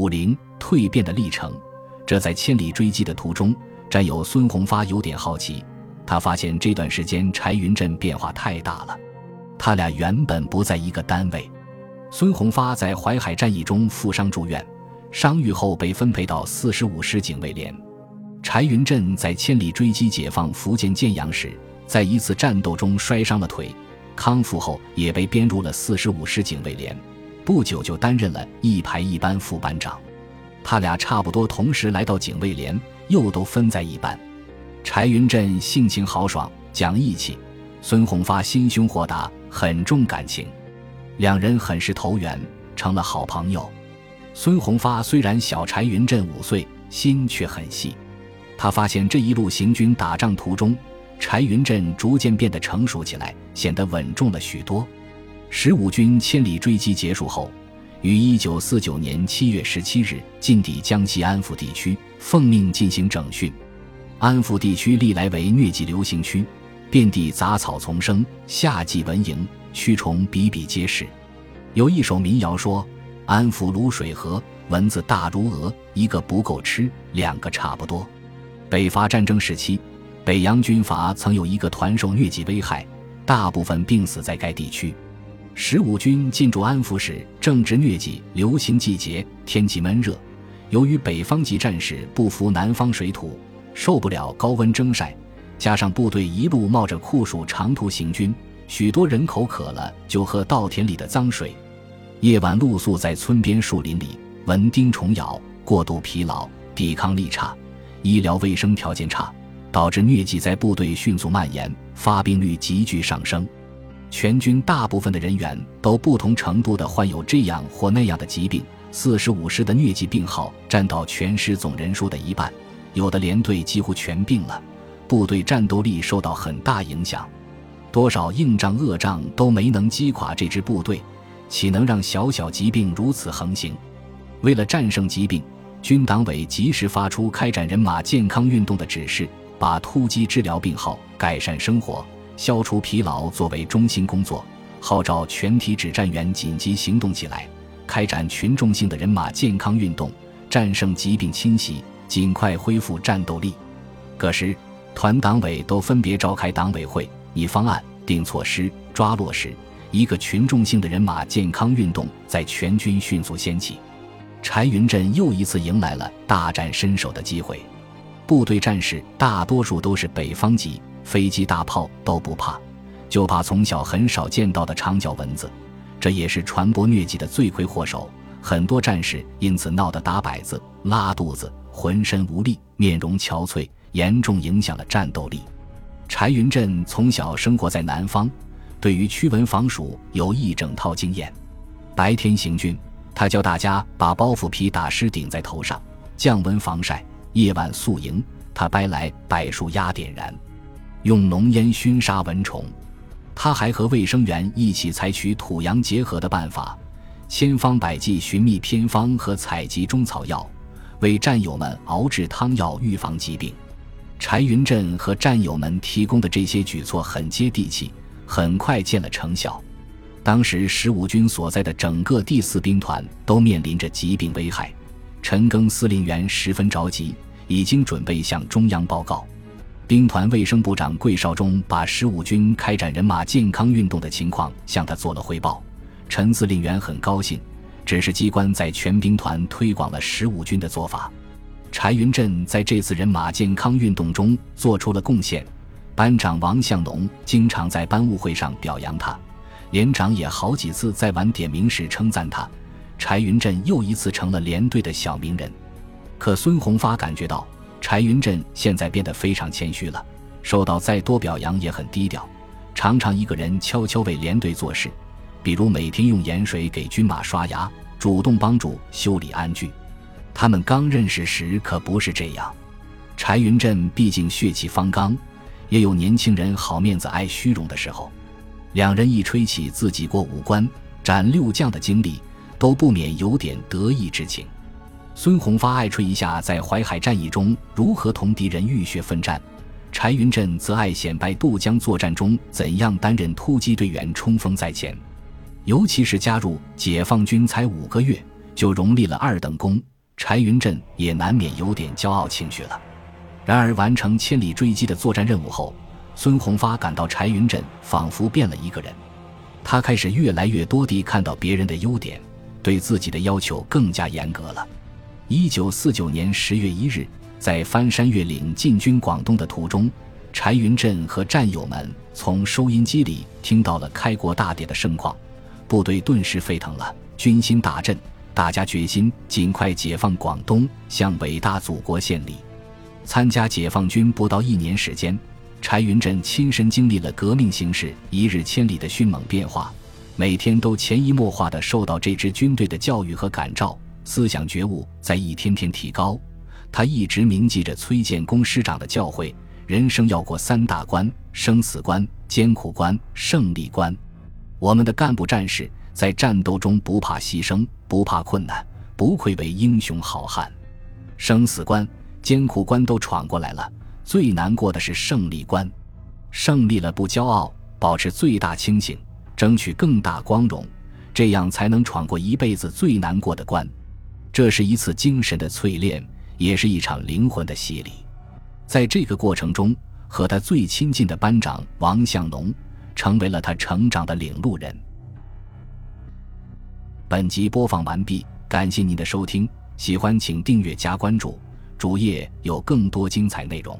武陵蜕变的历程。这在千里追击的途中，战友孙红发有点好奇。他发现这段时间柴云振变化太大了，他俩原本不在一个单位。孙红发在淮海战役中负伤住院，伤愈后被分配到四十五师警卫连。柴云振在千里追击解放福建建阳时，在一次战斗中摔伤了腿，康复后也被编入了四十五师警卫连，不久就担任了一排一班副班长。他俩差不多同时来到警卫连，又都分在一班。柴云振性情豪爽，讲义气；孙宏发心胸豁达，很重感情。两人很是投缘，成了好朋友。孙宏发虽然小柴云振五岁，心却很细。他发现这一路行军打仗途中，柴云振逐渐变得成熟起来，显得稳重了许多。十五军千里追击结束后，于一九四九年七月十七日进抵江西安福地区，奉命进行整训。安福地区历来为疟疾流行区，遍地杂草丛生，夏季蚊蝇、蛆虫比比皆是。有一首民谣说：“安福卤水河，蚊子大如鹅，一个不够吃，两个差不多。”北伐战争时期，北洋军阀曾有一个团受疟疾危害，大部分病死在该地区。十五军进驻安福时，正值疟疾流行季节，天气闷热。由于北方籍战士不服南方水土，受不了高温蒸晒，加上部队一路冒着酷暑长途行军，许多人口渴了就喝稻田里的脏水。夜晚露宿在村边树林里，蚊叮虫咬，过度疲劳，抵抗力差。医疗卫生条件差，导致疟疾在部队迅速蔓延，发病率急剧上升。全军大部分的人员都不同程度的患有这样或那样的疾病。四十五师的疟疾病号占到全师总人数的一半，有的连队几乎全病了，部队战斗力受到很大影响。多少硬仗恶仗都没能击垮这支部队，岂能让小小疾病如此横行？为了战胜疾病。军党委及时发出开展人马健康运动的指示，把突击治疗病号、改善生活、消除疲劳作为中心工作，号召全体指战员紧急行动起来，开展群众性的人马健康运动，战胜疾病侵袭，尽快恢复战斗力。各师、团党委都分别召开党委会，拟方案、定措施、抓落实，一个群众性的人马健康运动在全军迅速掀起。柴云振又一次迎来了大展身手的机会。部队战士大多数都是北方籍，飞机大炮都不怕，就怕从小很少见到的长脚蚊子，这也是传播疟疾的罪魁祸首。很多战士因此闹得打摆子、拉肚子、浑身无力、面容憔悴，严重影响了战斗力。柴云振从小生活在南方，对于驱蚊防暑有一整套经验。白天行军。他教大家把包袱皮打湿顶在头上，降温防晒；夜晚宿营，他掰来柏树压点燃，用浓烟熏杀蚊虫。他还和卫生员一起采取土洋结合的办法，千方百计寻觅偏方和采集中草药，为战友们熬制汤药预防疾病。柴云振和战友们提供的这些举措很接地气，很快见了成效。当时十五军所在的整个第四兵团都面临着疾病危害，陈赓司令员十分着急，已经准备向中央报告。兵团卫生部长桂绍中把十五军开展人马健康运动的情况向他做了汇报，陈司令员很高兴，指示机关在全兵团推广了十五军的做法。柴云振在这次人马健康运动中做出了贡献，班长王向农经常在班务会上表扬他。连长也好几次在晚点名时称赞他，柴云振又一次成了连队的小名人。可孙宏发感觉到柴云振现在变得非常谦虚了，受到再多表扬也很低调，常常一个人悄悄为连队做事，比如每天用盐水给军马刷牙，主动帮助修理鞍具。他们刚认识时可不是这样。柴云振毕竟血气方刚，也有年轻人好面子爱虚荣的时候。两人一吹起自己过五关斩六将的经历，都不免有点得意之情。孙宏发爱吹一下在淮海战役中如何同敌人浴血奋战，柴云振则爱显摆渡江作战中怎样担任突击队员冲锋在前。尤其是加入解放军才五个月，就荣立了二等功，柴云振也难免有点骄傲情绪了。然而完成千里追击的作战任务后，孙宏发感到柴云振仿佛变了一个人，他开始越来越多地看到别人的优点，对自己的要求更加严格了。一九四九年十月一日，在翻山越岭进军广东的途中，柴云振和战友们从收音机里听到了开国大典的盛况，部队顿时沸腾了，军心大振，大家决心尽快解放广东，向伟大祖国献礼。参加解放军不到一年时间。柴云振亲身经历了革命形势一日千里的迅猛变化，每天都潜移默化地受到这支军队的教育和感召，思想觉悟在一天天提高。他一直铭记着崔建功师长的教诲：人生要过三大关，生死关、艰苦关、胜利关。我们的干部战士在战斗中不怕牺牲，不怕困难，不愧为英雄好汉。生死关、艰苦关都闯过来了。最难过的是胜利关，胜利了不骄傲，保持最大清醒，争取更大光荣，这样才能闯过一辈子最难过的关。这是一次精神的淬炼，也是一场灵魂的洗礼。在这个过程中，和他最亲近的班长王向农，成为了他成长的领路人。本集播放完毕，感谢您的收听，喜欢请订阅加关注，主页有更多精彩内容。